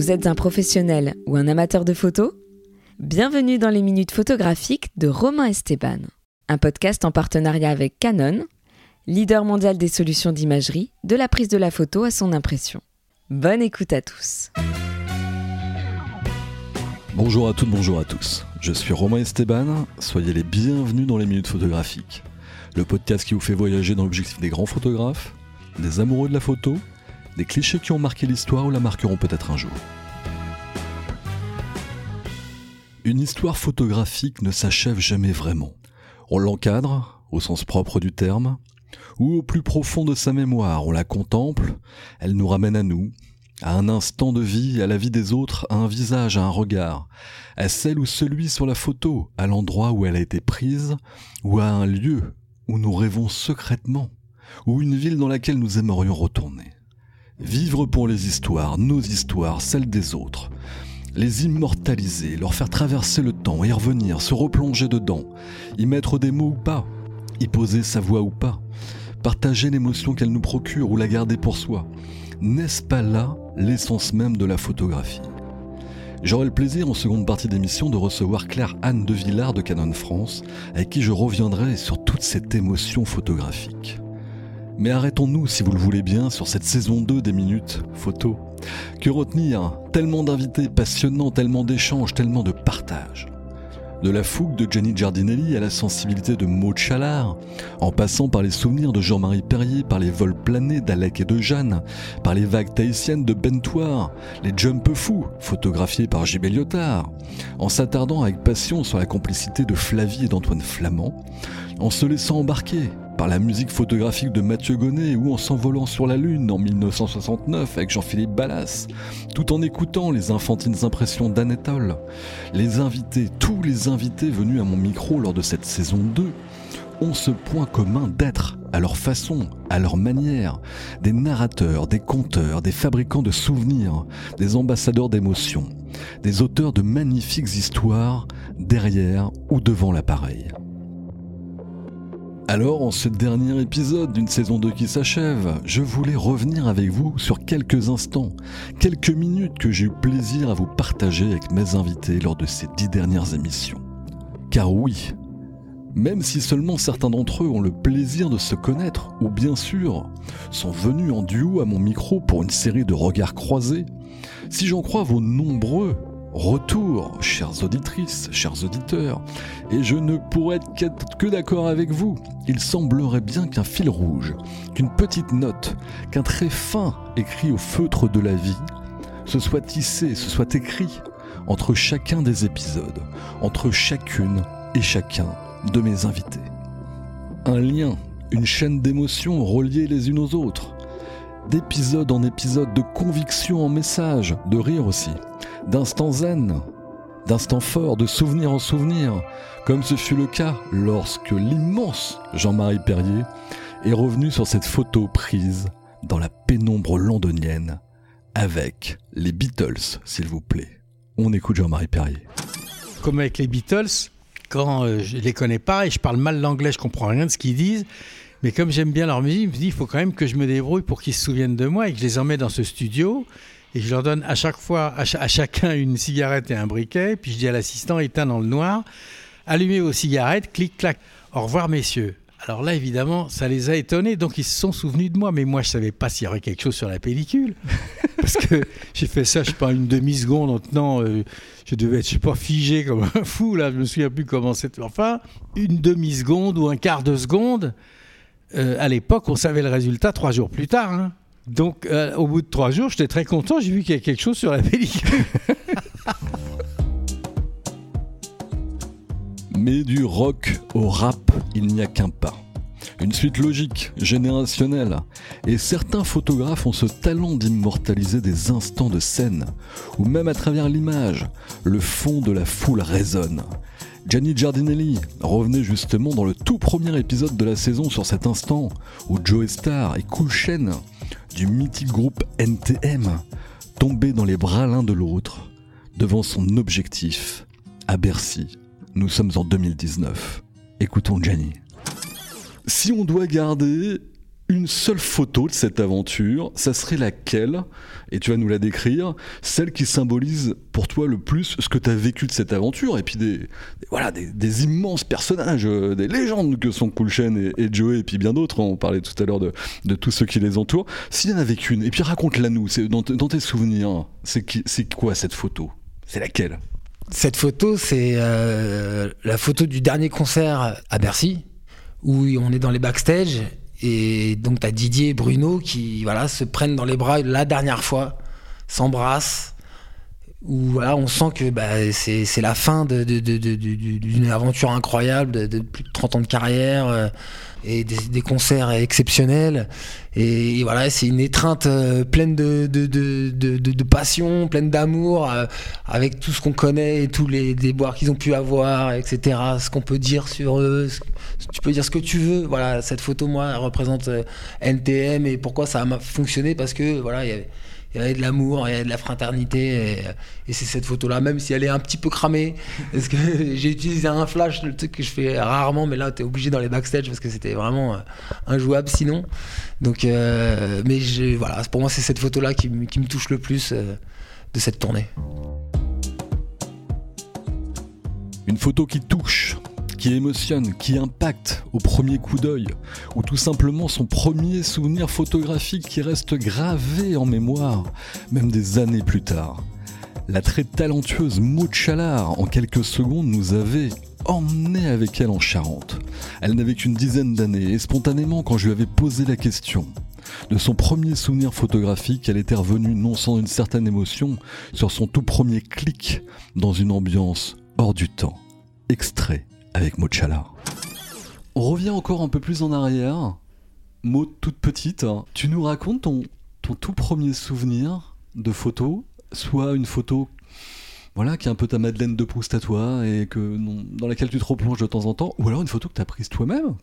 Vous êtes un professionnel ou un amateur de photos Bienvenue dans les minutes photographiques de Romain Esteban, un podcast en partenariat avec Canon, leader mondial des solutions d'imagerie, de la prise de la photo à son impression. Bonne écoute à tous. Bonjour à toutes, bonjour à tous. Je suis Romain Esteban, soyez les bienvenus dans les minutes photographiques. Le podcast qui vous fait voyager dans l'objectif des grands photographes, des amoureux de la photo des clichés qui ont marqué l'histoire ou la marqueront peut-être un jour. Une histoire photographique ne s'achève jamais vraiment. On l'encadre, au sens propre du terme, ou au plus profond de sa mémoire, on la contemple, elle nous ramène à nous, à un instant de vie, à la vie des autres, à un visage, à un regard, à celle ou celui sur la photo, à l'endroit où elle a été prise, ou à un lieu où nous rêvons secrètement, ou une ville dans laquelle nous aimerions retourner. Vivre pour les histoires, nos histoires, celles des autres. Les immortaliser, leur faire traverser le temps, y revenir, se replonger dedans, y mettre des mots ou pas, y poser sa voix ou pas, partager l'émotion qu'elle nous procure ou la garder pour soi. N'est-ce pas là l'essence même de la photographie? J'aurai le plaisir en seconde partie d'émission de recevoir Claire Anne de Villard de Canon France, avec qui je reviendrai sur toute cette émotion photographique. Mais arrêtons-nous, si vous le voulez bien, sur cette saison 2 des minutes photo. Que retenir? Tellement d'invités passionnants, tellement d'échanges, tellement de partage. De la fougue de Jenny Giardinelli à la sensibilité de Maud Chalard, en passant par les souvenirs de Jean-Marie Perrier, par les vols planés d'Alec et de Jeanne, par les vagues tahitiennes de Bentoire, les jump fous photographiés par J.B. Lyotard, en s'attardant avec passion sur la complicité de Flavie et d'Antoine Flamand, en se laissant embarquer par la musique photographique de Mathieu Gonnet ou en s'envolant sur la Lune en 1969 avec Jean-Philippe Ballas, tout en écoutant les infantines impressions d'Anatole. Les invités, tous les invités venus à mon micro lors de cette saison 2, ont ce point commun d'être, à leur façon, à leur manière, des narrateurs, des conteurs, des fabricants de souvenirs, des ambassadeurs d'émotions, des auteurs de magnifiques histoires derrière ou devant l'appareil. Alors, en ce dernier épisode d'une saison 2 qui s'achève, je voulais revenir avec vous sur quelques instants, quelques minutes que j'ai eu plaisir à vous partager avec mes invités lors de ces dix dernières émissions. Car oui, même si seulement certains d'entre eux ont le plaisir de se connaître, ou bien sûr sont venus en duo à mon micro pour une série de regards croisés, si j'en crois vos nombreux Retour, chères auditrices, chers auditeurs, et je ne pourrais être que d'accord avec vous. Il semblerait bien qu'un fil rouge, qu'une petite note, qu'un trait fin écrit au feutre de la vie, se soit tissé, se soit écrit entre chacun des épisodes, entre chacune et chacun de mes invités. Un lien, une chaîne d'émotions reliées les unes aux autres, d'épisode en épisode, de conviction en message, de rire aussi d'instants zen, d'instants forts, de souvenir en souvenir, comme ce fut le cas lorsque l'immense Jean-Marie Perrier est revenu sur cette photo prise dans la pénombre londonienne avec les Beatles, s'il vous plaît. On écoute Jean-Marie Perrier. Comme avec les Beatles, quand euh, je les connais pas et je parle mal l'anglais, je comprends rien de ce qu'ils disent. Mais comme j'aime bien leur musique, je me dis il faut quand même que je me débrouille pour qu'ils se souviennent de moi et que je les emmène dans ce studio et je leur donne à chaque fois, à, chacun une cigarette et un briquet, puis je dis à l'assistant, éteins dans le noir, allumez vos cigarettes, clic, clac, au revoir messieurs. Alors là, évidemment, ça les a étonnés, donc ils se sont souvenus de moi, mais moi, je savais pas s'il y aurait quelque chose sur la pellicule, parce que j'ai fait ça, je sais pas, une demi-seconde, en tenant, euh, je devais être, je sais pas, figé comme un fou, là, je me souviens plus comment c'était, enfin, une demi-seconde ou un quart de seconde, euh, à l'époque, on savait le résultat trois jours plus tard, hein. Donc, euh, au bout de trois jours, j'étais très content. J'ai vu qu'il y avait quelque chose sur la pellicule. Mais du rock au rap, il n'y a qu'un pas. Une suite logique, générationnelle. Et certains photographes ont ce talent d'immortaliser des instants de scène, où même à travers l'image, le fond de la foule résonne. Gianni Giardinelli revenait justement dans le tout premier épisode de la saison sur cet instant où Joe Star et Cool du mythique groupe NTM tombaient dans les bras l'un de l'autre devant son objectif à Bercy. Nous sommes en 2019. Écoutons Gianni. Si on doit garder une seule photo de cette aventure, ça serait laquelle? Et tu vas nous la décrire, celle qui symbolise pour toi le plus ce que tu as vécu de cette aventure, et puis des, voilà, des, immenses personnages, euh, des légendes que sont Coolchen et, et Joey, et puis bien d'autres, on parlait tout à l'heure de, de tous ceux qui les entourent. S'il y en avait qu'une, et puis raconte-la nous, dans, dans tes souvenirs, c'est quoi cette photo? C'est laquelle? Cette photo, c'est euh, la photo du dernier concert à Bercy, où on est dans les backstage et donc, tu Didier et Bruno qui voilà, se prennent dans les bras la dernière fois, s'embrassent, où voilà, on sent que bah, c'est la fin d'une de, aventure incroyable de, plus de 30 ans de carrière. Euh, et des, concerts exceptionnels. Et, voilà, c'est une étreinte euh, pleine de, de, de, de, passion, pleine d'amour, euh, avec tout ce qu'on connaît et tous les déboires qu'ils ont pu avoir, etc. Ce qu'on peut dire sur eux. tu peux dire ce que tu veux. Voilà, cette photo, moi, elle représente euh, NTM et pourquoi ça a fonctionné parce que voilà, il y avait il y avait de l'amour, il y avait de la fraternité. Et, c'est cette photo-là, même si elle est un petit peu cramée, parce que j'ai utilisé un flash, le truc que je fais rarement, mais là, tu es obligé dans les backstage parce que c'était vraiment euh, injouable sinon. Donc, euh, mais voilà, pour moi, c'est cette photo-là qui, me touche le plus euh, de cette tournée. Une photo qui touche, qui émotionne, qui impacte au premier coup d'œil, ou tout simplement son premier souvenir photographique qui reste gravé en mémoire, même des années plus tard. La très talentueuse Maud en quelques secondes, nous avait emmené avec elle en Charente. Elle n'avait qu'une dizaine d'années, et spontanément, quand je lui avais posé la question, de son premier souvenir photographique, elle était revenue non sans une certaine émotion sur son tout premier clic dans une ambiance hors du temps. Extrait avec Mochala. On revient encore un peu plus en arrière. Maud toute petite, tu nous racontes ton, ton tout premier souvenir de photo, soit une photo voilà, qui est un peu ta Madeleine de Proust à toi et que, dans laquelle tu te replonges de temps en temps, ou alors une photo que tu as prise toi-même,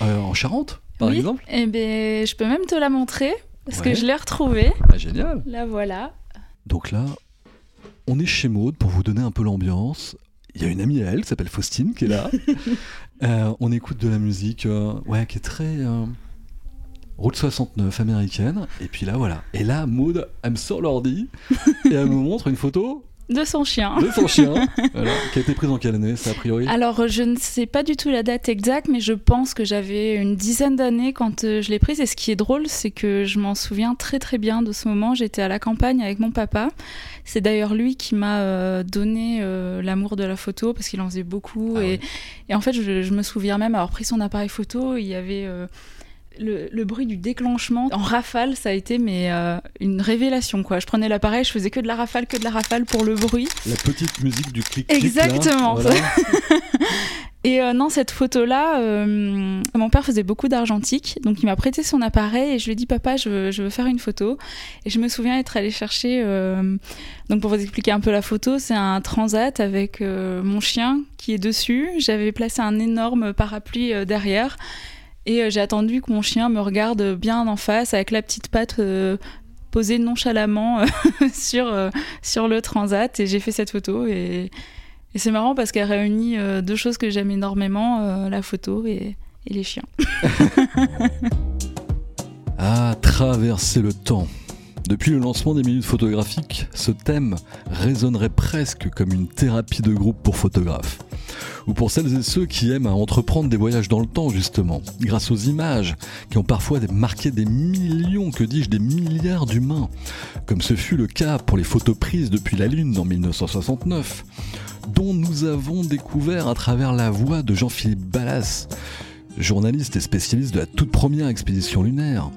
euh, en Charente, par exemple. Eh ben, je peux même te la montrer, parce que je l'ai retrouvée. Ah, génial. La voilà. Donc là, on est chez Maud pour vous donner un peu l'ambiance il y a une amie à elle qui s'appelle Faustine qui est là. Euh, on écoute de la musique euh, ouais, qui est très euh, route 69 américaine. Et puis là, voilà. Et là, Maud, elle me sort l'ordi et elle me montre une photo de son chien. De son chien, qui a été prise en quelle année, ça a priori? Alors, je ne sais pas du tout la date exacte, mais je pense que j'avais une dizaine d'années quand euh, je l'ai prise. Et ce qui est drôle, c'est que je m'en souviens très très bien de ce moment. J'étais à la campagne avec mon papa. C'est d'ailleurs lui qui m'a euh, donné euh, l'amour de la photo, parce qu'il en faisait beaucoup. Ah et, et, en fait, je, me souviens même avoir pris son appareil photo. Il y avait le, bruit du déclenchement en rafale, ça a été mais euh, une révélation quoi. Je prenais l'appareil, je faisais que de la rafale, que de la rafale pour le bruit. La petite musique du clic. Exactement. et euh, non, cette photo-là, euh, mon père faisait beaucoup d'argentique, donc il m'a prêté son appareil et je lui ai dit papa, je veux, je veux, faire une photo. Et je me souviens être allée chercher. donc pour vous expliquer un peu la photo, c'est un transat avec mon chien qui est dessus. J'avais placé un énorme parapluie derrière et euh, j'ai attendu que mon chien me regarde bien en face avec la petite patte euh, posée nonchalamment euh, sur, le transat. Et j'ai fait cette photo. Et, c'est marrant parce qu'elle réunit deux choses que j'aime énormément, la photo et, et les chiens. ah, traverser le temps. Depuis le lancement des minutes photographiques, ce thème résonnerait presque comme une thérapie de groupe pour photographes. Ou pour celles et ceux qui aiment à entreprendre des voyages dans le temps, justement, grâce aux images qui ont parfois marqué des millions, que dis-je, des milliards d'humains, comme ce fut le cas pour les photos prises depuis la Lune en 1969, dont nous avons découvert à travers la voix de Jean-Philippe Ballas, journaliste et spécialiste de la toute première expédition lunaire,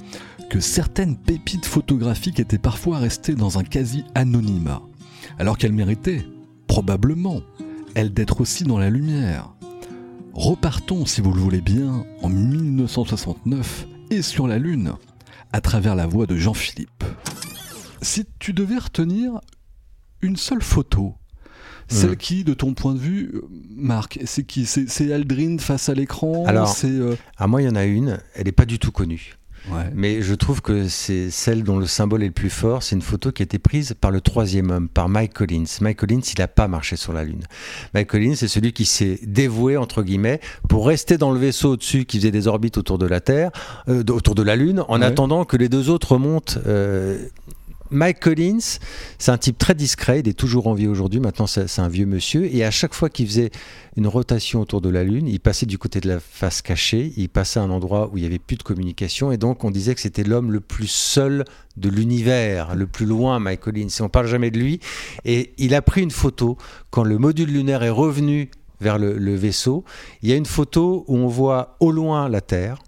que certaines pépites photographiques étaient parfois restées dans un quasi-anonymat, alors qu'elles méritaient, probablement, elles d'être aussi dans la lumière. Repartons, si vous le voulez bien, en 1969 et sur la Lune, à travers la voix de Jean-Philippe. Si tu devais retenir une seule photo, celle hmm. qui, de ton point de vue, euh, Marc, c'est qui? C'est Aldrin face à l'écran? Alors, euh, à moi, il y en a une, elle n'est pas du tout connue. Mais je trouve que c'est celle dont le symbole est le plus fort. C'est une photo qui a été prise par le troisième homme, par Mike Collins. Mike Collins, il n'a pas marché sur la Lune. Mike Collins, c'est celui qui s'est dévoué, entre guillemets, pour rester dans le vaisseau au-dessus qui faisait des orbites autour de la Terre, euh, autour de la Lune, en attendant que les deux autres remontent. Euh, Mike Collins, c'est un type très discret, il est toujours en vie aujourd'hui, maintenant c'est un vieux monsieur, et à chaque fois qu'il faisait une rotation autour de la Lune, il passait du côté de la face cachée, il passait à un endroit où il n'y avait plus de communication, et donc on disait que c'était l'homme le plus seul de l'univers, le plus loin, Mike Collins, et on parle jamais de lui, et il a pris une photo quand le module lunaire est revenu vers le, le vaisseau, il y a une photo où on voit au loin la Terre,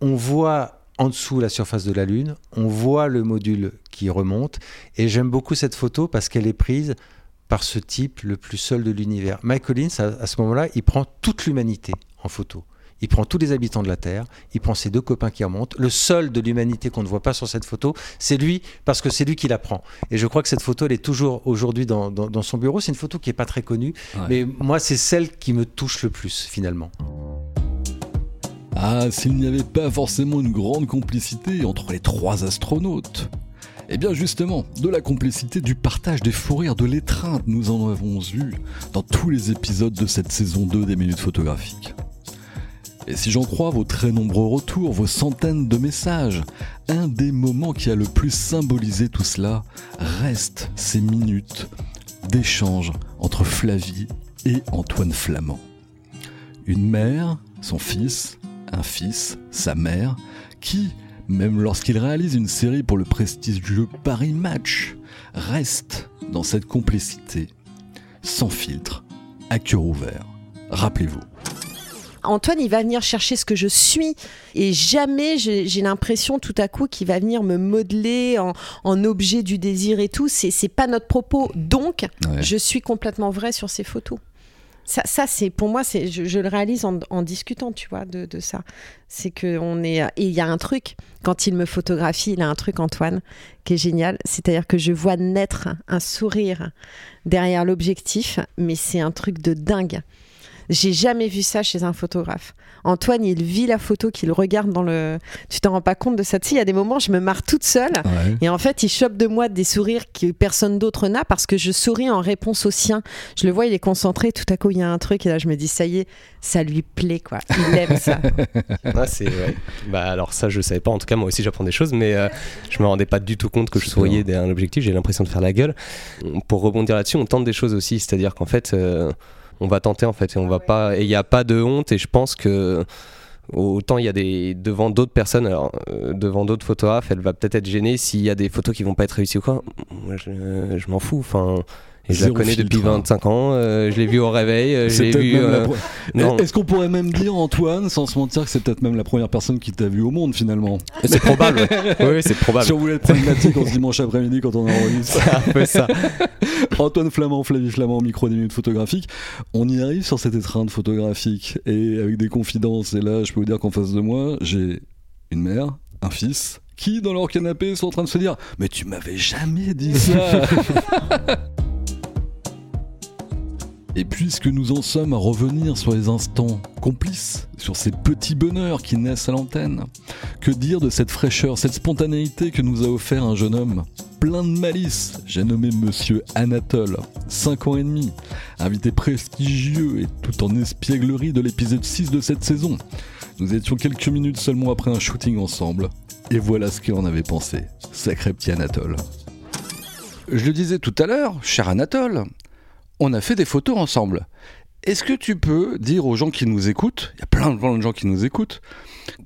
on voit en dessous la surface de la Lune, on voit le module qui remonte, et j'aime beaucoup cette photo parce qu'elle est prise par ce type le plus seul de l'univers. Mike Collins, à, ce moment-là, il prend toute l'humanité en photo. Il prend tous les habitants de la Terre, il prend ses deux copains qui remontent. Le seul de l'humanité qu'on ne voit pas sur cette photo, c'est lui, parce que c'est lui qui la prend. Et je crois que cette photo, elle est toujours aujourd'hui dans, son bureau. C'est une photo qui n'est pas très connue, mais moi, c'est celle qui me touche le plus, finalement. Ah, s'il n'y avait pas forcément une grande complicité entre les trois astronautes. Eh bien justement, de la complicité, du partage des fous rires, de l'étreinte, nous en avons eu dans tous les épisodes de cette saison 2 des Minutes Photographiques. Et si j'en crois vos très nombreux retours, vos centaines de messages, un des moments qui a le plus symbolisé tout cela reste ces minutes d'échange entre Flavie et Antoine Flamand. Une mère, son fils, un fils, sa mère, qui, même lorsqu'il réalise une série pour le prestigieux Paris Match, reste dans cette complicité, sans filtre, à cœur ouvert. Rappelez-vous. Antoine, il va venir chercher ce que je suis et jamais j'ai l'impression tout à coup qu'il va venir me modeler en, objet du désir et tout. C'est pas notre propos. Donc, je suis complètement vrai sur ces photos. Ça, c'est pour moi, c'est je, le réalise en, discutant, tu vois, de, ça. C'est que on est et il y a un truc quand il me photographie, il a un truc Antoine qui est génial. C'est-à-dire que je vois naître un sourire derrière l'objectif, mais c'est un truc de dingue. J'ai jamais vu ça chez un photographe. Antoine, il vit la photo qu'il regarde dans le. Tu t'en rends pas compte de ça. il y a des moments, je me marre toute seule. Et en fait, il chope de moi des sourires que personne d'autre n'a parce que je souris en réponse au sien. Je le vois, il est concentré. Tout à coup, il y a un truc. Et là, je me dis, ça y est, ça lui plaît, quoi. Il aime ça. ah, c'est. Bah, alors, ça, je savais pas. En tout cas, moi aussi, j'apprends des choses. Mais euh, je me rendais pas du tout compte que je souriais derrière un objectif. J'ai l'impression de faire la gueule. Pour rebondir là-dessus, on tente des choses aussi. C'est-à-dire qu'en fait. Euh, on va tenter en fait et on va pas et il n'y a pas de honte et je pense que autant il y a des devant d'autres personnes alors euh, devant d'autres photographes elle va peut-être être gênée s'il y a des photos qui vont pas être réussies ou quoi. Moi je, je m'en fous enfin je la connais depuis 25 hein. ans. Euh, je l'ai vu au réveil. Euh, vu. Euh, est-ce qu'on pourrait même dire, Antoine, sans se mentir, que c'est peut-être même la première personne qui t'a vu au monde finalement C'est probable. oui, c'est probable. Si on voulait être problématique en ce dimanche après-midi quand on enregistre. C'est un peu ça. Antoine Flamand, Flavie Flamand, micro des minutes photographiques. On y arrive sur cette étreinte photographique et avec des confidences. Et là, je peux vous dire qu'en face de moi, j'ai une mère, un fils qui, dans leur canapé, sont en train de se dire Mais tu m'avais jamais dit ça Et puisque nous en sommes à revenir sur les instants complices, sur ces petits bonheurs qui naissent à l'antenne, que dire de cette fraîcheur, cette spontanéité que nous a offert un jeune homme plein de malice, j'ai nommé Monsieur Anatole, 5 ans et demi, invité prestigieux et tout en espièglerie de l'épisode 6 de cette saison. Nous étions quelques minutes seulement après un shooting ensemble, et voilà ce qu'il en avait pensé, sacré petit Anatole. Je le disais tout à l'heure, cher Anatole, on a fait des photos ensemble. Est-ce que tu peux dire aux gens qui nous écoutent, il y a plein de gens qui nous écoutent,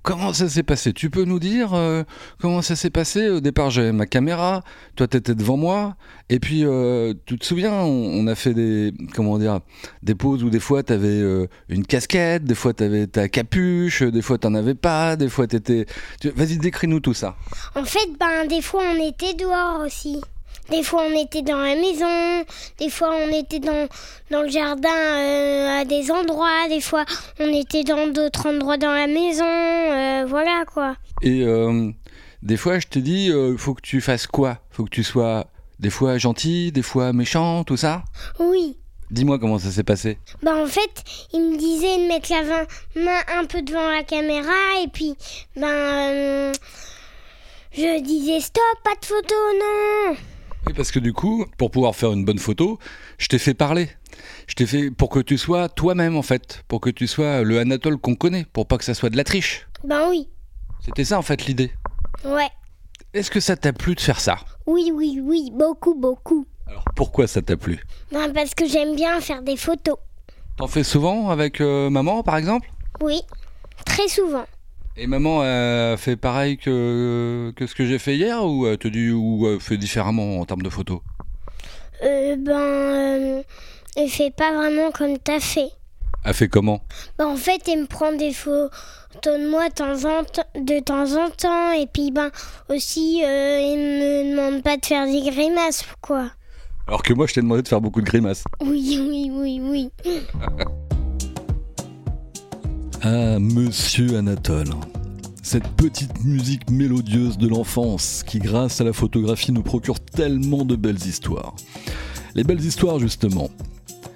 comment ça s'est passé? Tu peux nous dire euh, comment ça s'est passé Au départ, j'avais ma caméra, toi tu étais devant moi, et puis euh, tu te souviens, on, a fait des comment dire des poses où des fois tu avais euh, une casquette, des fois tu avais ta capuche, des fois tu avais pas, des fois tu étais. Vas-y, décris-nous tout ça. En fait, ben des fois on était dehors aussi. Des fois, on était dans la maison, des fois, on était dans, dans le jardin euh, à des endroits, des fois, on était dans d'autres endroits dans la maison, euh, voilà quoi. Et euh, des fois, je te dis, il faut que tu fasses quoi? Faut que tu sois des fois gentil, des fois méchant, tout ça? Oui. Dis-moi comment ça s'est passé. Bah en fait, il me disait de mettre la main un peu devant la caméra et puis ben je disais stop, pas de photo, non. Oui, parce que du coup, pour pouvoir faire une bonne photo, je t'ai fait parler. Je t'ai fait pour que tu sois toi-même en fait, pour que tu sois le Anatole qu'on connaît, pour pas que ça soit de la triche. Ben oui, C'était ça en fait l'idée. ouais, Est-ce que ça t'a plu de faire ça? Oui, oui, oui, beaucoup, beaucoup. Alors pourquoi ça t'a plu? Ben parce que j'aime bien faire des photos. T'en fais souvent avec euh, maman par exemple? Oui, très souvent. Et maman a fait pareil que, que ce que j'ai fait hier ou elle te dit ou euh, fait différemment en termes de photos? Euh, ben, euh, elle fait pas vraiment comme t'as fait. Elle fait comment? Ben, en fait, elle me prend des photos de moi de temps en temps, de temps, en temps et puis ben aussi, euh, elle me demande pas de faire des grimaces, quoi. Alors que moi je t'ai demandé de faire beaucoup de grimaces. Oui, oui, oui, oui. Ah, monsieur Anatole. Cette petite musique mélodieuse de l'enfance qui, grâce à la photographie, nous procure tellement de belles histoires. Les belles histoires, justement,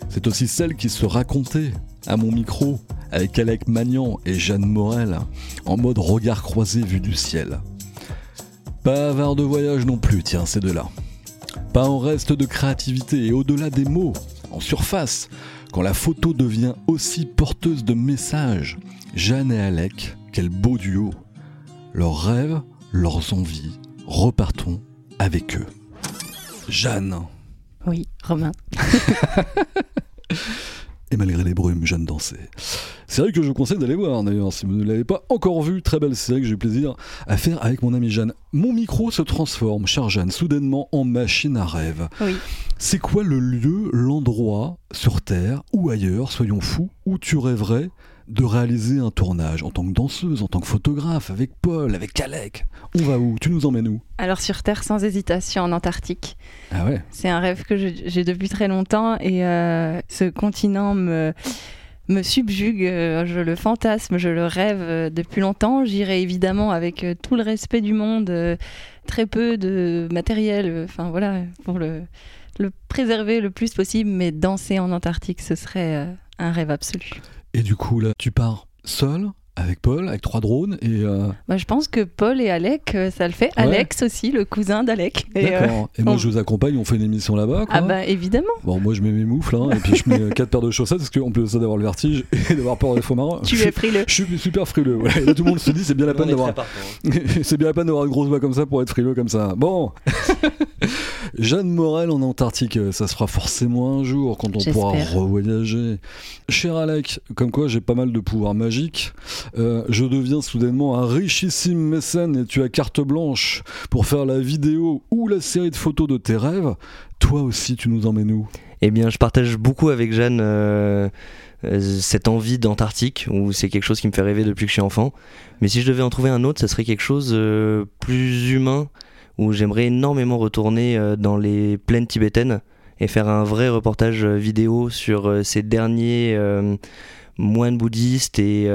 c'est aussi celles qui se racontaient à mon micro avec Alec Magnan et Jeanne Morel en mode regard croisé vu du ciel. Pas avare de voyage non plus, tiens, ces deux-là. Pas en reste de créativité et au-delà des mots, en surface, quand la photo devient aussi porteuse de messages. Jeanne et Alec, quel beau duo. Leurs rêves, leurs envies, repartons avec eux. Jeanne. Oui, Romain. Et malgré les brumes, Jeanne dansait. Série que je vous conseille d'aller voir d'ailleurs, si vous ne l'avez pas encore vue, très belle série que j'ai eu plaisir à faire avec mon amie Jeanne. Mon micro se transforme, chère Jeanne, soudainement en machine à rêve. Oui. C'est quoi le lieu, l'endroit sur Terre ou ailleurs, soyons fous, où tu rêverais de réaliser un tournage en tant que danseuse, en tant que photographe, avec Paul, avec Alec On va où? Tu nous emmènes où? Alors sur Terre, sans hésitation, en Antarctique. Ah ouais? C'est un rêve que j'ai depuis très longtemps et euh, ce continent me, me subjugue. euh, Je le fantasme, je le rêve euh, depuis longtemps. J'irai évidemment avec tout le respect du monde, très peu de matériel, enfin voilà, pour le, le préserver le plus possible. Mais danser en Antarctique, ce serait un rêve absolu. Et du coup, là, tu pars seul, avec Paul, avec trois drones, et... euh, Moi, je pense que Paul et Alec, euh, ça le fait. Ouais. Alex aussi, le cousin d'Alec. Et, euh, D'accord. Et moi, on- je vous accompagne, on fait une émission là-bas, quoi. ah bah évidemment. Bon, moi je mets mes moufles, hein, et puis je mets euh, quatre paires de chaussettes, parce qu'en plus de ça d'avoir le vertige et d'avoir peur des faux marins. Tu es frileux. je suis super frileux. voilà. Et là, tout le monde se dit, c'est bien la peine d'avoir. hein. c'est bien la peine d'avoir une grosse voix comme ça pour être frileux comme ça. Bon Jeanne Morel en Antarctique, ça se fera forcément un jour quand on pourra revoyager. Cher Alec, comme quoi j'ai pas mal de pouvoirs magiques, euh, je deviens soudainement un richissime mécène et tu as carte blanche pour faire la vidéo ou la série de photos de tes rêves. Toi aussi, tu nous emmènes où? Eh bien, je partage beaucoup avec Jeanne euh, euh, cette envie d'Antarctique, où c'est quelque chose qui me fait rêver depuis que je suis enfant. Mais si je devais en trouver un autre, ça serait quelque chose euh, plus humain, où j'aimerais énormément retourner euh, dans les plaines tibétaines et faire un vrai reportage euh, vidéo sur euh, ces derniers moines bouddhistes et,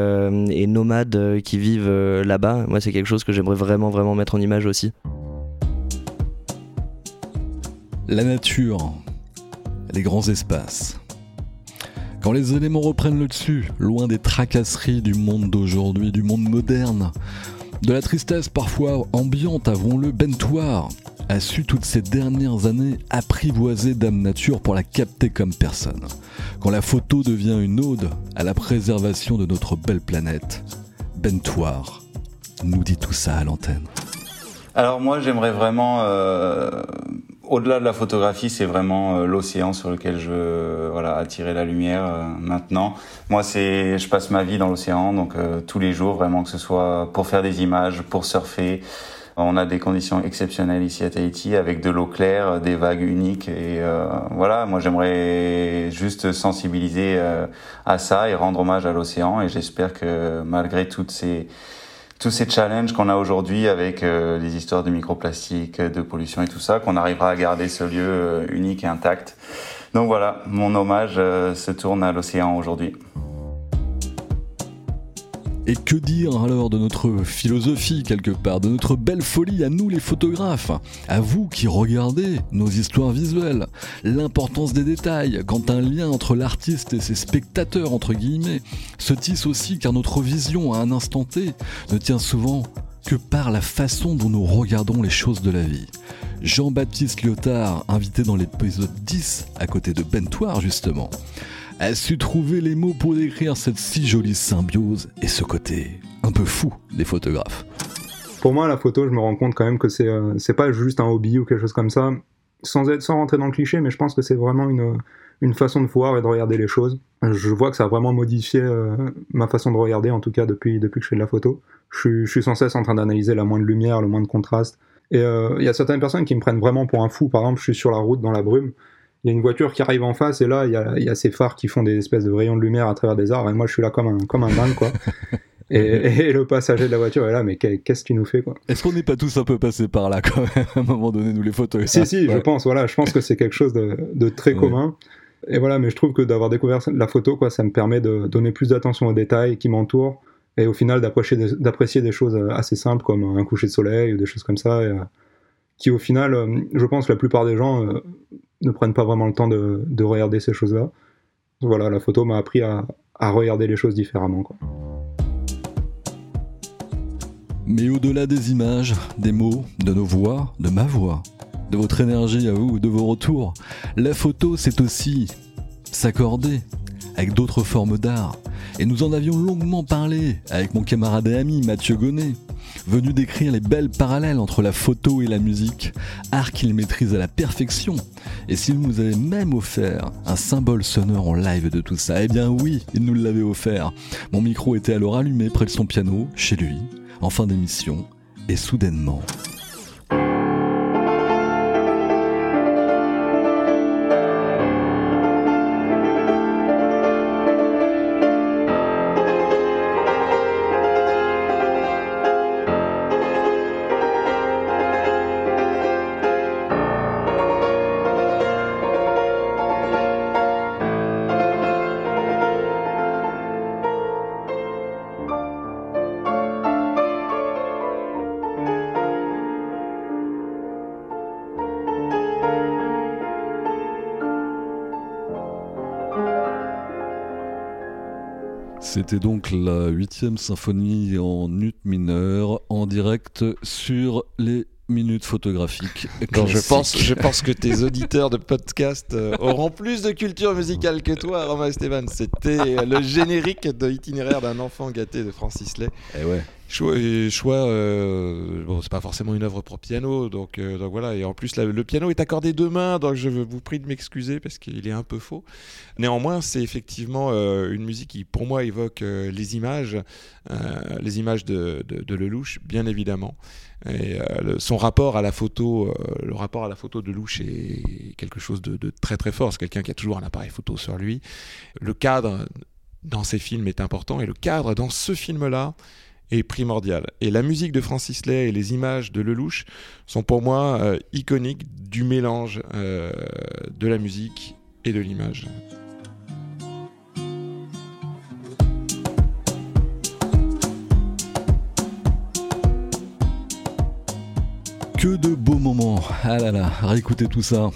nomades qui vivent là-bas. Moi, c'est quelque chose que j'aimerais vraiment, vraiment mettre en image aussi. La nature, les grands espaces. Quand les éléments reprennent le dessus, loin des tracasseries du monde d'aujourd'hui, du monde moderne, de la tristesse parfois ambiante, avouons-le, Bentoir a su toutes ces dernières années apprivoiser Dame Nature pour la capter comme personne. Quand la photo devient une ode à la préservation de notre belle planète, Bentoir nous dit tout ça à l'antenne. Alors moi j'aimerais vraiment, euh, au-delà de la photographie, c'est vraiment euh, l'océan sur lequel je veux voilà, attirer la lumière euh, maintenant. Moi c'est, je passe ma vie dans l'océan, donc euh, tous les jours vraiment que ce soit pour faire des images, pour surfer. On a des conditions exceptionnelles ici à Tahiti avec de l'eau claire, des vagues uniques et euh, voilà. Moi j'aimerais juste sensibiliser euh, à ça et rendre hommage à l'océan et j'espère que malgré toutes ces tous ces challenges qu'on a aujourd'hui avec euh, les histoires de microplastique, de pollution et tout ça, qu'on arrivera à garder ce lieu euh, unique et intact. Donc voilà, mon hommage euh, se tourne à l'océan aujourd'hui. Et que dire alors de notre philosophie quelque part, de notre belle folie à nous les photographes, à vous qui regardez nos histoires visuelles, l'importance des détails quand un lien entre l'artiste et ses spectateurs entre guillemets se tisse aussi car notre vision à un instant T ne tient souvent que par la façon dont nous regardons les choses de la vie. Jean-Baptiste Lyotard, invité dans l'épisode 10 à côté de Bentoire justement, a su trouver les mots pour décrire cette si jolie symbiose et ce côté un peu fou des photographes. Pour moi, la photo, je me rends compte quand même que c'est euh, pas juste un hobby ou quelque chose comme ça, sans, être, sans rentrer dans le cliché, mais je pense que c'est vraiment une, une façon de voir et de regarder les choses. Je vois que ça a vraiment modifié euh, ma façon de regarder, en tout cas depuis, depuis que je fais de la photo. Je suis, sans cesse en train d'analyser la moindre lumière, le moins de contraste. Et euh, il y a certaines personnes qui me prennent vraiment pour un fou. Par exemple, je suis sur la route dans la brume il y a une voiture qui arrive en face et là, il y a, y a, ces phares qui font des espèces de rayons de lumière à travers des arbres et moi, je suis là comme un, comme un dingue, quoi. Et, et, le passager de la voiture est là, mais qu'est-ce que tu nous fais quoi? Est-ce qu'on n'est pas tous un peu passés par là quand même à un moment donné, nous les photos Si, si, je pense, voilà, je pense que c'est quelque chose de, de très commun. Et voilà, mais je trouve que d'avoir découvert la photo, quoi, ça me permet de donner plus d'attention aux détails qui m'entourent et au final d'apprécier des, des choses assez simples comme un coucher de soleil ou des choses comme ça, et, euh, qui au final, euh, je pense, la plupart des gens euh, ne prennent pas vraiment le temps de, de regarder ces choses-là. Voilà, la photo m'a appris à, regarder les choses différemment. Mais au-delà des images, des mots, de nos voix, de ma voix, de votre énergie à vous, de vos retours, la photo c'est aussi s'accorder avec d'autres formes d'art. Et nous en avions longuement parlé avec mon camarade et ami Mathieu Gonnet, venu décrire les belles parallèles entre la photo et la musique, art qu'il maîtrise à la perfection. Et s'il nous avait même offert un symbole sonore en live de tout ça, eh bien oui, il nous l'avait offert. Mon micro était alors allumé près de son piano, chez lui, en fin d'émission, et soudainement... C'était donc la huitième symphonie en ut mineur en direct sur les minutes photographiques. Non, je pense, je pense que tes auditeurs de podcast euh, auront plus de culture musicale que toi, Romain Esteban. C'était le générique de l'itinéraire d'un enfant gâté de Francis Lay. Eh ouais. Choix, choix euh, bon, c'est pas forcément une œuvre pour piano, donc, euh, donc voilà. Et en plus, le piano est accordé deux mains, donc je vous prie de m'excuser parce qu'il est un peu faux. Néanmoins, c'est effectivement euh, une musique qui, pour moi, évoque euh, les images, les images de, de, Lelouch, bien évidemment. Son rapport à la photo, le rapport à la photo de Lelouch est quelque chose de, de très très fort. C'est quelqu'un qui a toujours un appareil photo sur lui. Le cadre dans ses films est important et le cadre dans ce film-là est primordial. Et la musique de Francis Lay et les images de Lelouch sont pour moi euh, iconiques du mélange euh, de la musique et de l'image. Que de beaux moments. Ah là là, réécoutez tout ça.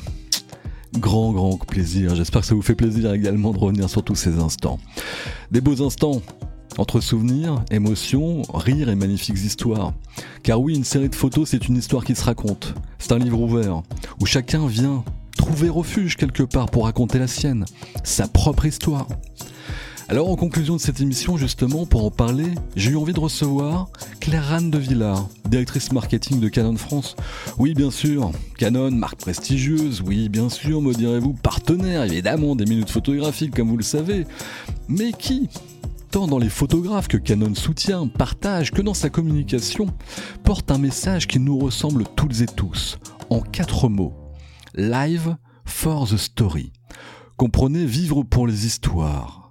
Grand, grand plaisir. J'espère que ça vous fait plaisir également de revenir sur tous ces instants. Des beaux instants entre souvenirs, émotions, rires et magnifiques histoires. Car oui, une série de photos, c'est une histoire qui se raconte. C'est un livre ouvert, où chacun vient trouver refuge quelque part pour raconter la sienne, sa propre histoire. Alors en conclusion de cette émission, justement, pour en parler, j'ai eu envie de recevoir Claire Anne de Villard, directrice marketing de Canon France. Oui, bien sûr, Canon, marque prestigieuse, oui, bien sûr, me direz-vous, partenaire évidemment des minutes photographiques, comme vous le savez. Mais qui tant dans les photographes que Canon soutient, partage, que dans sa communication, porte un message qui nous ressemble toutes et tous, en quatre mots. Live for the story. Comprenez vivre pour les histoires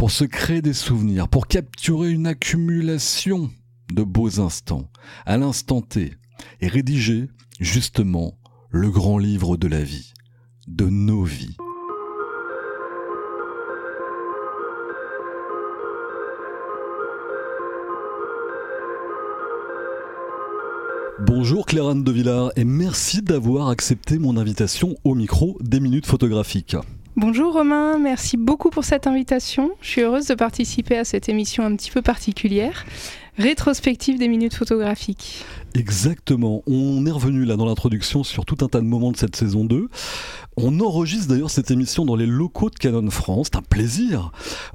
pour se créer des souvenirs, pour capturer une accumulation de beaux instants, à l'instant T, et rédiger, justement, le grand livre de la vie, de nos vies. Bonjour Claire-Anne de Villard et merci d'avoir accepté mon invitation au micro des minutes photographiques. Bonjour Romain, merci beaucoup pour cette invitation. Je suis heureuse de participer à cette émission un petit peu particulière, rétrospective des minutes photographiques. Exactement, on est revenu là dans l'introduction sur tout un tas de moments de cette saison 2. On enregistre d'ailleurs cette émission dans les locaux de Canon France, c'est un plaisir.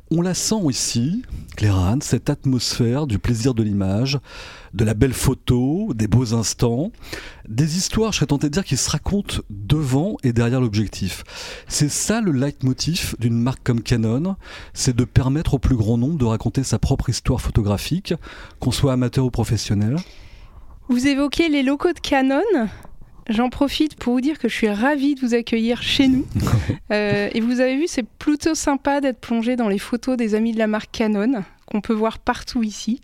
On la sent ici, Claire Anne, cette atmosphère du plaisir de l'image, de la belle photo, des beaux instants, des histoires, je serais tenté de dire, qui se racontent devant et derrière l'objectif. C'est ça le leitmotiv d'une marque comme Canon, c'est de permettre au plus grand nombre de raconter sa propre histoire photographique, qu'on soit amateur ou professionnel. Vous évoquez les locaux de Canon. J'en profite pour vous dire que je suis ravie de vous accueillir chez nous. Euh, et vous avez vu, c'est plutôt sympa d'être plongé dans les photos des amis de la marque Canon, qu'on peut voir partout ici.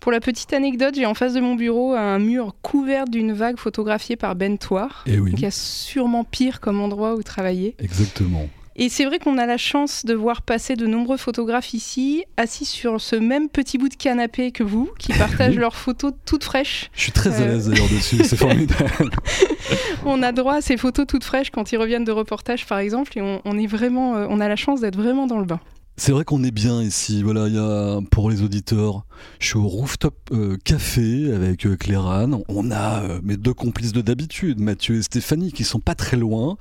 Pour la petite anecdote, j'ai en face de mon bureau un mur couvert d'une vague photographiée par Ben Thouar, Eh oui. qui a sûrement pire comme endroit où travailler. Exactement. Et c'est vrai qu'on a la chance de voir passer de nombreux photographes ici, assis sur ce même petit bout de canapé que vous, qui partagent leurs photos toutes fraîches. Je suis très à Euh. l'aise d'ailleurs dessus, c'est formidable. On a droit à ces photos toutes fraîches quand ils reviennent de reportage, par exemple, et on, on est vraiment, euh, on a la chance d'être vraiment dans le bain. C'est vrai qu'on est bien ici. Voilà, il y a pour les auditeurs, je suis au rooftop euh, café avec euh, Claire Anne. On a euh, mes deux complices de d'habitude, Mathieu et Stéphanie, qui sont pas très loin.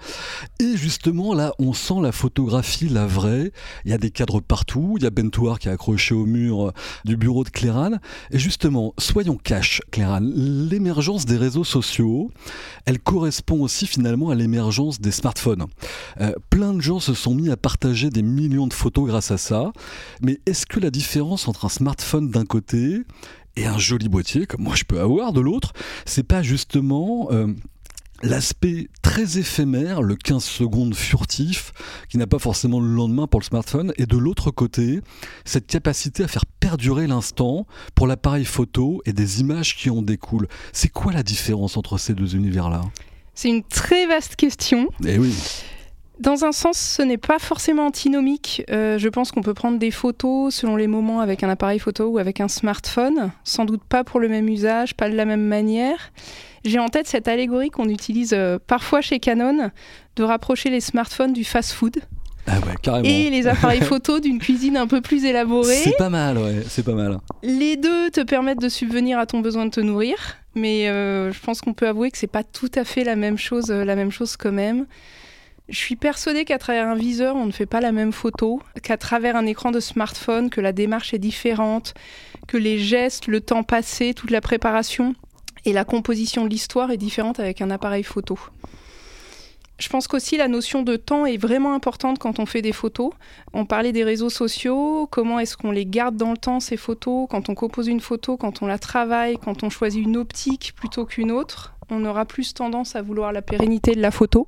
Et justement, là, on sent la photographie, la vraie. Il y a des cadres partout. Il y a Bentouar qui est accroché au mur euh, du bureau de Claire Anne. Et justement, soyons cash, Claire Anne. L'émergence des réseaux sociaux, elle correspond aussi finalement à l'émergence des smartphones. Plein de gens se sont mis à partager des millions de photos grâce à ça. Mais est-ce que la différence entre un smartphone d'un côté et un joli boîtier, comme moi je peux avoir de l'autre, c'est pas justement euh, l'aspect très éphémère, le 15 secondes furtif, qui n'a pas forcément le lendemain pour le smartphone, et de l'autre côté, cette capacité à faire perdurer l'instant pour l'appareil photo et des images qui en découlent. C'est quoi la différence entre ces deux univers-là? C'est une très vaste question. Eh oui. Dans un sens, ce n'est pas forcément antinomique. Euh, je pense qu'on peut prendre des photos selon les moments avec un appareil photo ou avec un smartphone, sans doute pas pour le même usage, pas de la même manière. J'ai en tête cette allégorie qu'on utilise euh, parfois chez Canon, de rapprocher les smartphones du fast-food Ah ouais, et les appareils photo d'une cuisine un peu plus élaborée. C'est pas mal, ouais, c'est pas mal. Les deux te permettent de subvenir à ton besoin de te nourrir, mais euh, je pense qu'on peut avouer que c'est pas tout à fait la même chose, la même chose quand même. Je suis persuadée qu'à travers un viseur, on ne fait pas la même photo, qu'à travers un écran de smartphone, que la démarche est différente, que les gestes, le temps passé, toute la préparation et la composition de l'histoire est différente avec un appareil photo. Je pense qu'aussi la notion de temps est vraiment importante quand on fait des photos. On parlait des réseaux sociaux, comment est-ce qu'on les garde dans le temps ces photos, quand on compose une photo, quand on la travaille, quand on choisit une optique plutôt qu'une autre. On aura plus tendance à vouloir la pérennité de la photo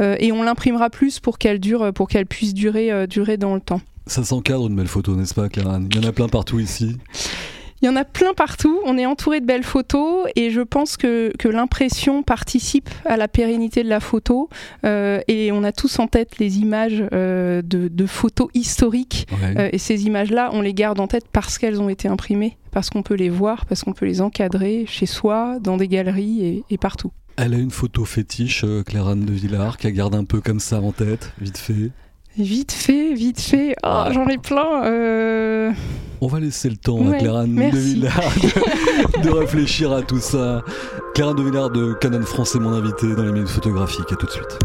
euh, et on l'imprimera plus pour qu'elle dure, pour qu'elle puisse durer, euh, durer dans le temps. Ça s'encadre une belle photo, n'est-ce pas, Claire Anne Il y en a plein partout ici. Il y en a plein partout, on est entouré de belles photos et je pense que, que l'impression participe à la pérennité de la photo euh, et on a tous en tête les images euh, de, de photos historiques Ouais. Euh, et ces images-là, on les garde en tête parce qu'elles ont été imprimées, parce qu'on peut les voir, parce qu'on peut les encadrer chez soi, dans des galeries et, et partout. Elle a une photo fétiche, Claire Anne de Villard, qu'elle garde un peu comme ça en tête, vite fait? Vite fait, vite fait, oh, j'en ai plein. euh, On va laisser le temps à Ouais, Anne de. Villard de, de réfléchir à tout ça. Claire Anne de Villard de Canon France est mon invité dans les minutes photographiques. À tout de suite.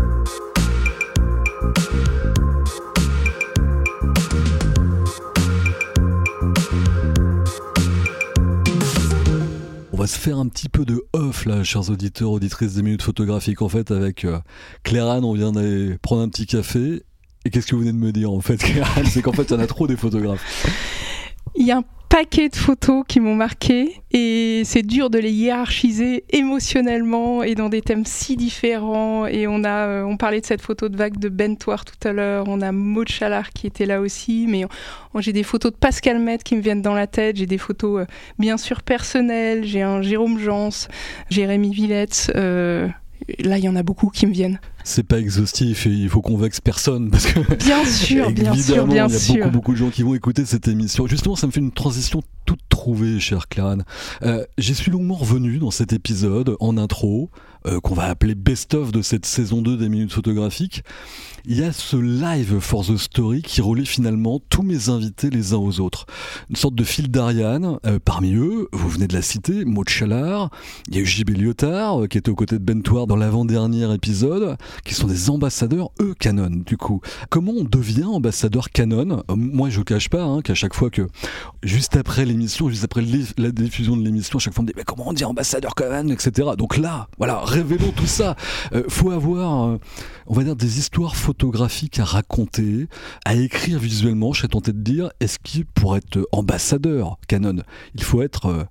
On va se faire un petit peu de off là, chers auditeurs, auditrices des minutes photographiques. En fait, avec euh, on vient d'aller prendre un petit café. Et qu'est-ce que vous venez de me dire en fait, C'est qu'en fait, il y en a trop des photographes. Il y a un paquet de photos qui m'ont marqué et c'est dur de les hiérarchiser émotionnellement et dans des thèmes si différents. Et on a, euh, on parlait de cette photo de vague de Ben Thouar tout à l'heure. On a Maud Chalard qui était là aussi, mais j'ai des photos de Pascal Met qui me viennent dans la tête. J'ai des photos euh, bien sûr personnelles. J'ai un Jérôme Jans, Jérémy Villette. euh, là, il y en a beaucoup qui me viennent. C'est pas exhaustif et il faut qu'on vexe personne parce que Bien sûr, bien sûr, bien il y a sûr. beaucoup beaucoup de gens qui vont écouter cette émission. Justement, ça me fait une transition toutes trouvées, cher Claran. Euh, J'y suis longuement revenu dans cet épisode, en intro, euh, qu'on va appeler best-of de cette saison 2 des minutes photographiques. Il y a ce live for the story qui relie finalement tous mes invités les uns aux autres. Une sorte de fil d'Ariane. Euh, parmi eux, vous venez de la citer, Maud Chalard, il y a eu JB Lyotard, euh, qui était aux côtés de Bentoire dans l'avant-dernier épisode, qui sont des ambassadeurs, eux, Canon, du coup. Comment on devient ambassadeur Canon? Moi, je cache pas hein, qu'à chaque fois que, juste après l'émission, juste après la diffusion de l'émission, à chaque fois on me dit, mais comment on dit ambassadeur Canon, etc. Donc là, voilà, révélons tout ça. Euh, faut avoir, euh, on va dire, des histoires photographiques à raconter, à écrire visuellement. Je serais tenté de dire, est-ce qu'il pour être ambassadeur Canon, il faut être euh,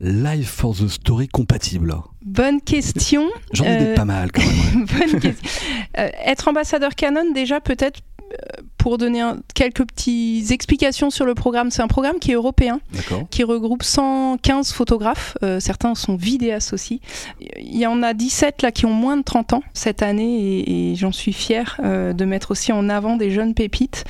live for the story compatible Bonne question. J'en ai des Euh, pas mal quand même. Bonne question. Euh, être ambassadeur Canon, déjà peut-être pour donner un- quelques petites explications sur le programme, c'est un programme qui est européen, qui regroupe 115 photographes. Euh, certains sont vidéastes aussi. Il y en a 17 là qui ont moins de 30 ans cette année et, et j'en suis fière euh, de mettre aussi en avant des jeunes pépites.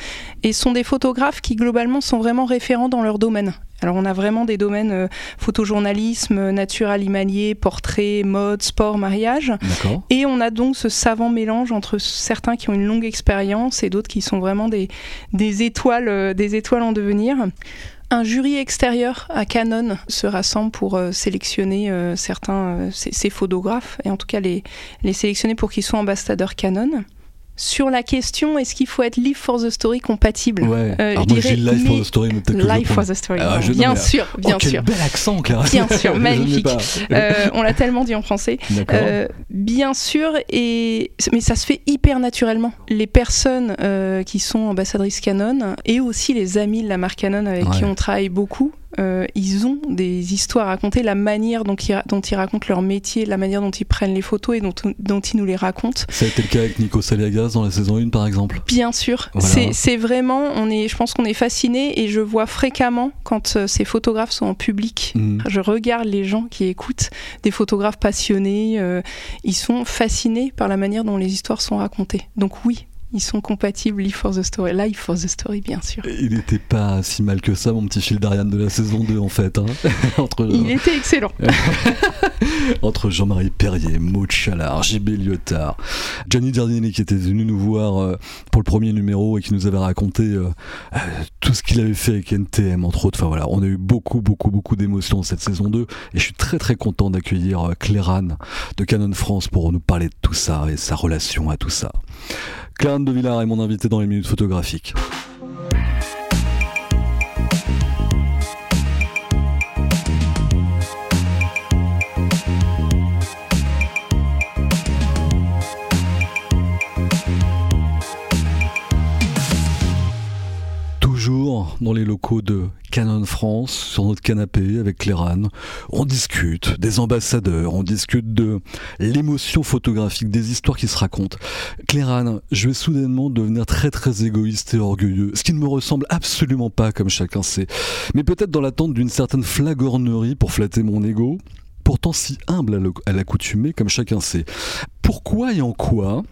Et ce sont des photographes qui globalement sont vraiment référents dans leur domaine. Alors on a vraiment des domaines euh, photojournalisme, natural animalier, portrait, mode, sport, mariage. Et on a donc ce savant mélange entre certains qui ont une longue expérience et d'autres qui sont vraiment des, des, étoiles, euh, des étoiles en devenir. Un jury extérieur à Canon se rassemble pour euh, sélectionner euh, certains, euh, ces, ces photographes, et en tout cas les, les sélectionner pour qu'ils soient ambassadeurs Canon. Sur la question, est-ce qu'il faut être Live for the Story compatible Ouais. Euh, Alors je moi, je dirais dis live for the story, mais peut-être que je for the Story, Ah, je- bien sûr, bien oh, quel sûr. bel accent, Clara. Bien sûr, magnifique. Euh, on l'a tellement dit en français. Euh, bien sûr, et mais ça se fait hyper naturellement. Les personnes euh, qui sont ambassadrices Canon et aussi les amis de la marque Canon avec qui on travaille beaucoup, euh, ils ont des histoires à raconter, la manière dont ils, dont ils racontent leur métier, la manière dont ils prennent les photos et dont, dont ils nous les racontent. Ça a été le cas avec Nico Saliagas dans la saison 1 par exemple. Bien sûr, Voilà. c'est c'est vraiment, on est, je pense qu'on est fasciné et je vois fréquemment quand euh, ces photographes sont en public, Mhm. je regarde les gens qui écoutent, des photographes passionnés, euh, ils sont fascinés par la manière dont les histoires sont racontées. Donc oui, ils sont compatibles Live for the Story, Live for the Story bien sûr. Il n'était pas si mal que ça, mon petit fil d'Ariane de la saison 2 en fait. hein. Entre, Il était excellent. entre Jean-Marie Perrier, Maud Chalard, JB Lyotard, Gianni Giardini qui était venu nous voir euh, pour le premier numéro et qui nous avait raconté euh, euh, tout ce qu'il avait fait avec NTM entre autres. Enfin voilà, on a eu beaucoup beaucoup beaucoup d'émotions cette saison 2 et je suis très très content d'accueillir euh, Clérane de Canon France pour nous parler de tout ça et sa relation à tout ça. Clérane de Villard est mon invité dans les minutes photographiques. Toujours dans les locaux de Canon France, sur notre canapé avec Clérane, on discute des ambassadeurs, on discute de l'émotion photographique, des histoires qui se racontent. Clérane, je vais soudainement devenir très très égoïste et orgueilleux, ce qui ne me ressemble absolument pas comme chacun sait, mais peut-être dans l'attente d'une certaine flagornerie pour flatter mon ego, pourtant si humble à l'accoutumée comme chacun sait. Pourquoi et en quoi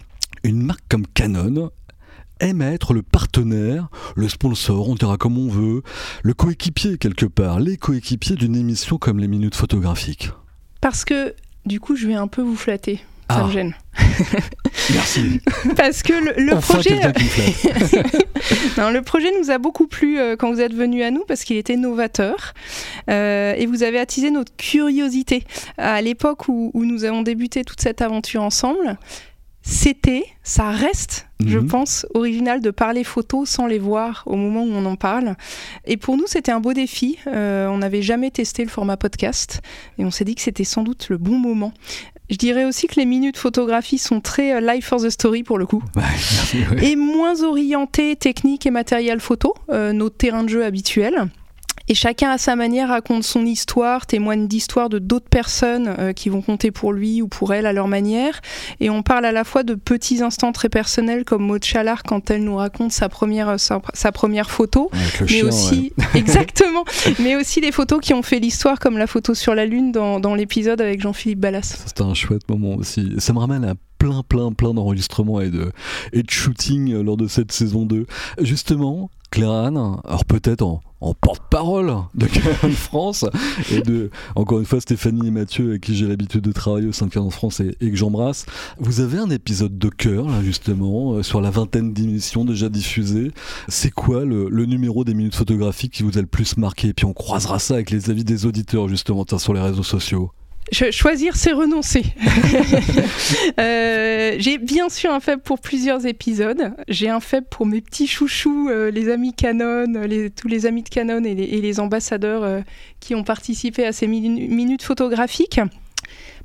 une marque comme Canon aime être le partenaire, le sponsor, on dira comme on veut, le coéquipier quelque part, les coéquipiers d'une émission comme les minutes photographiques. Parce que du coup, je vais un peu vous flatter. Ça Ah. me gêne. Merci. Parce que le, le Enfin, projet. Non, le projet nous a beaucoup plu euh, quand vous êtes venu à nous parce qu'il était novateur euh, et vous avez attisé notre curiosité à l'époque où, où nous avons débuté toute cette aventure ensemble. C'était, ça reste, je Mhm. pense, original de parler photos sans les voir au moment où on en parle. Et pour nous, c'était un beau défi. Euh, on n'avait jamais testé le format podcast et on s'est dit que c'était sans doute le bon moment. Je dirais aussi que les minutes photographie sont très euh, live for the story pour le coup et moins orienté technique et matériel photo, euh, nos terrains de jeu habituels. Et chacun à sa manière raconte son histoire, témoigne d'histoires de d'autres personnes euh, qui vont compter pour lui ou pour elle à leur manière. Et on parle à la fois de petits instants très personnels comme Maud Chalard quand elle nous raconte sa première, sa, sa première photo. Avec le mais chien, aussi, ouais. exactement, mais aussi des photos qui ont fait l'histoire comme la photo sur la Lune dans, dans l'épisode avec Jean-Philippe Ballas. C'était un chouette moment aussi. Ça me ramène à plein, plein, plein d'enregistrements et de, et de shooting euh, lors de cette saison 2. Justement, Clérane, alors peut-être en, en porte-parole de Canon France et de, encore une fois, Stéphanie et Mathieu, avec qui j'ai l'habitude de travailler au sein de Canon France et, que j'embrasse. Vous avez un épisode de cœur, là, justement, euh, sur la vingtaine d'émissions déjà diffusées. C'est quoi le, le numéro des minutes photographiques qui vous a le plus marqué? Et puis on croisera ça avec les avis des auditeurs, justement, sur les réseaux sociaux. Choisir, c'est renoncer. Euh, j'ai bien sûr un faible pour plusieurs épisodes. J'ai un faible pour mes petits chouchous, euh, les amis Canon, les- tous les amis de Canon et les, et les ambassadeurs euh, qui ont participé à ces minu- minutes photographiques.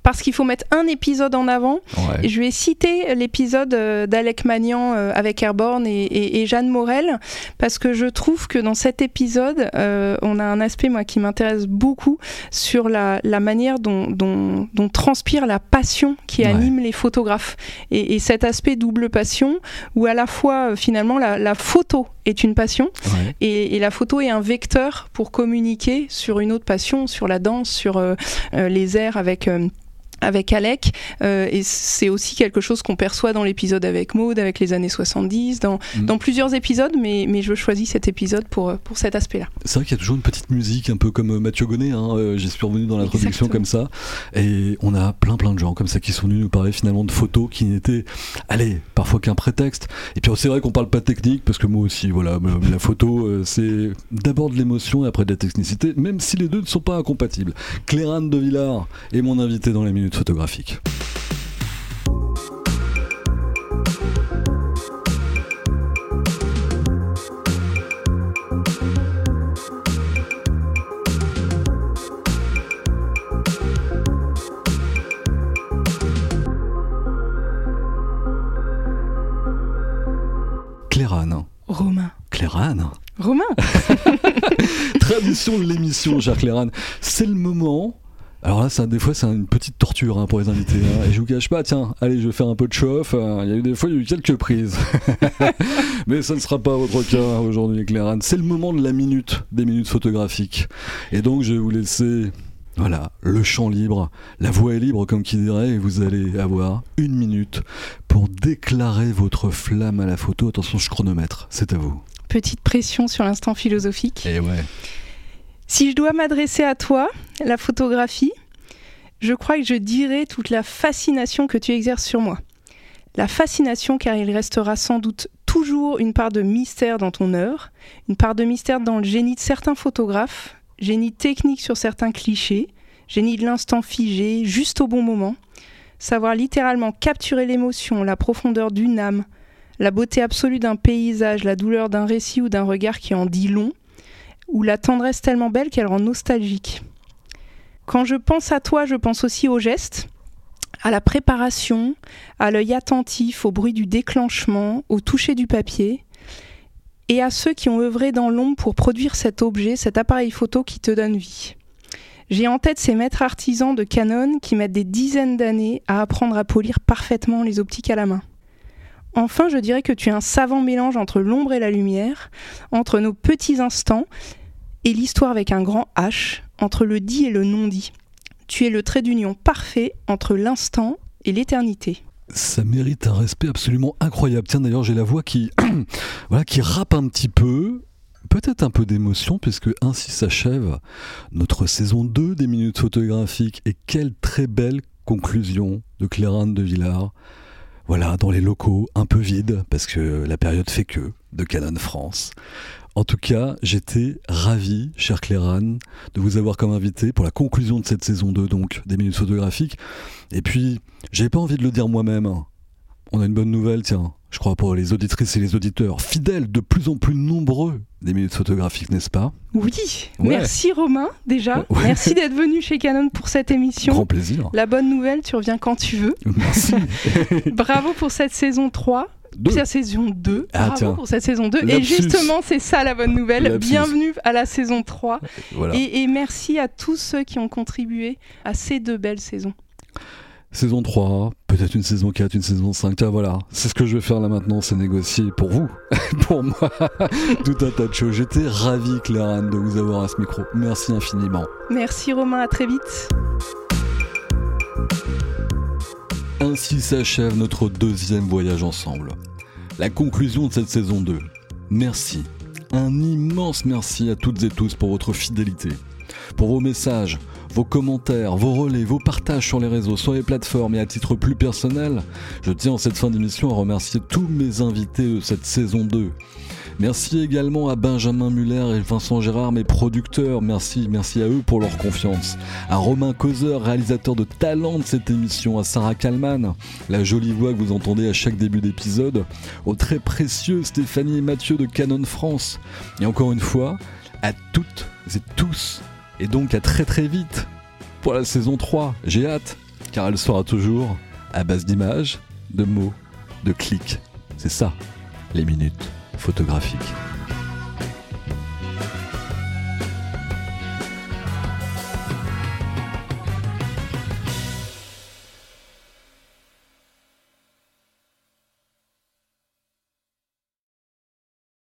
Parce qu'il faut mettre un épisode en avant. Je vais citer l'épisode euh, d'Alec Magnan euh, avec Airborne et, et- et Jeanne Morel, parce que je trouve que dans cet épisode, euh, on a un aspect moi qui m'intéresse beaucoup sur la, la manière dont, dont- dont transpire la passion qui Ouais. anime les photographes. Et, et cet aspect double passion, où à la fois finalement la, la photo est une passion, et, et la photo est un vecteur pour communiquer sur une autre passion, sur la danse, sur euh, les airs avec... euh, avec Alec, euh, et c'est aussi quelque chose qu'on perçoit dans l'épisode avec Maud, avec les années 70, dans, Mm. dans plusieurs épisodes, mais, mais je choisis cet épisode pour, euh, pour cet aspect-là. C'est vrai qu'il y a toujours une petite musique, un peu comme euh, Mathieu Gonnet, hein, j'y suis revenu dans l'introduction comme ça. Et on a plein plein de gens comme ça qui sont venus nous parler finalement de photos qui n'étaient, allez, parfois qu'un prétexte. Et puis c'est vrai qu'on parle pas de technique, parce que moi aussi, voilà, la photo, c'est d'abord de l'émotion et après de la technicité, même si les deux ne sont pas incompatibles. Clérane de Villard est mon invité dans les minutes photographiques. Clérane. Romain. Clérane Romain Tradition de l'émission, cher Clérane. C'est le moment. Alors là, ça, des fois, c'est une petite torture hein, pour les invités. hein. Et je vous cache pas, tiens, allez, je vais faire un peu de chauffe. Euh, Il y a eu des fois, il y a eu quelques prises. Mais ça ne sera pas votre cas aujourd'hui, Clérane. C'est le moment de la minute, des minutes photographiques. Et donc, je vais vous laisser, voilà, le champ libre. La voix est libre, comme qui dirait, et vous allez avoir une minute pour déclarer votre flamme à la photo. Attention, je chronomètre. C'est à vous. Petite pression sur l'instant philosophique. Et ouais. Si je dois m'adresser à toi, la photographie, je crois que je dirais toute la fascination que tu exerces sur moi. La fascination car il restera sans doute toujours une part de mystère dans ton œuvre, une part de mystère dans le génie de certains photographes, génie technique sur certains clichés, génie de l'instant figé, juste au bon moment, savoir littéralement capturer l'émotion, la profondeur d'une âme, la beauté absolue d'un paysage, la douleur d'un récit ou d'un regard qui en dit long, ou la tendresse tellement belle qu'elle rend nostalgique. Quand je pense à toi, je pense aussi aux gestes, à la préparation, à l'œil attentif, au bruit du déclenchement, au toucher du papier, et à ceux qui ont œuvré dans l'ombre pour produire cet objet, cet appareil photo qui te donne vie. J'ai en tête ces maîtres artisans de Canon qui mettent des dizaines d'années à apprendre à polir parfaitement les optiques à la main. Enfin, je dirais que tu es un savant mélange entre l'ombre et la lumière, entre nos petits instants et l'histoire avec un grand H, entre le dit et le non-dit. Tu es le trait d'union parfait entre l'instant et l'éternité. Ça mérite un respect absolument incroyable. Tiens, d'ailleurs, j'ai la voix qui, voilà, qui rappe un petit peu. Peut-être un peu d'émotion, puisque ainsi s'achève notre saison 2 des minutes photographiques. Et quelle très belle conclusion de Clérane de Villard. Voilà, dans les locaux un peu vides, parce que la période fait que, de Canon France. En tout cas, j'étais ravi, cher Clérane, de vous avoir comme invité pour la conclusion de cette saison 2, donc, des minutes photographiques. Et puis, j'avais pas envie de le dire moi-même. On a une bonne nouvelle, tiens, je crois pour les auditrices et les auditeurs, fidèles de plus en plus nombreux des minutes photographiques, n'est-ce pas? Oui, Ouais. merci Romain déjà. Ouais. Merci d'être venu chez Canon pour cette émission. Grand plaisir. La bonne nouvelle, tu reviens quand tu veux. Merci. Bravo pour cette saison 3. Deux. Puis la saison 2. Ah, Bravo tiens. pour cette saison 2. Et justement, c'est ça la bonne nouvelle. Lapsus. Bienvenue à la saison 3. Voilà. Et, et merci à tous ceux qui ont contribué à ces deux belles saisons. Saison 3, peut-être une saison 4, une saison 5. Tiens, voilà, c'est ce que je vais faire là maintenant, c'est négocier pour vous, pour moi, tout un tas de choses. J'étais ravi, Clérane, de vous avoir à ce micro. Merci infiniment. Merci Romain, à très vite. Ainsi s'achève notre deuxième voyage ensemble. La conclusion de cette saison 2. Merci un immense merci à toutes et tous pour votre fidélité, pour vos messages, vos commentaires, vos relais, vos partages sur les réseaux, sur les plateformes et à titre plus personnel, je tiens en cette fin d'émission à remercier tous mes invités de cette saison 2. Merci également à Benjamin Muller et Vincent Gérard, mes producteurs. Merci, merci à eux pour leur confiance. À Romain Causeur, réalisateur de talent de cette émission. À Sarah Kalman, la jolie voix que vous entendez à chaque début d'épisode. Au très précieux Stéphanie et Mathieu de Canon France. Et encore une fois, à toutes et tous. Et donc à très très vite pour la saison 3. J'ai hâte, car elle sera toujours à base d'images, de mots, de clics. C'est ça, les minutes photographique.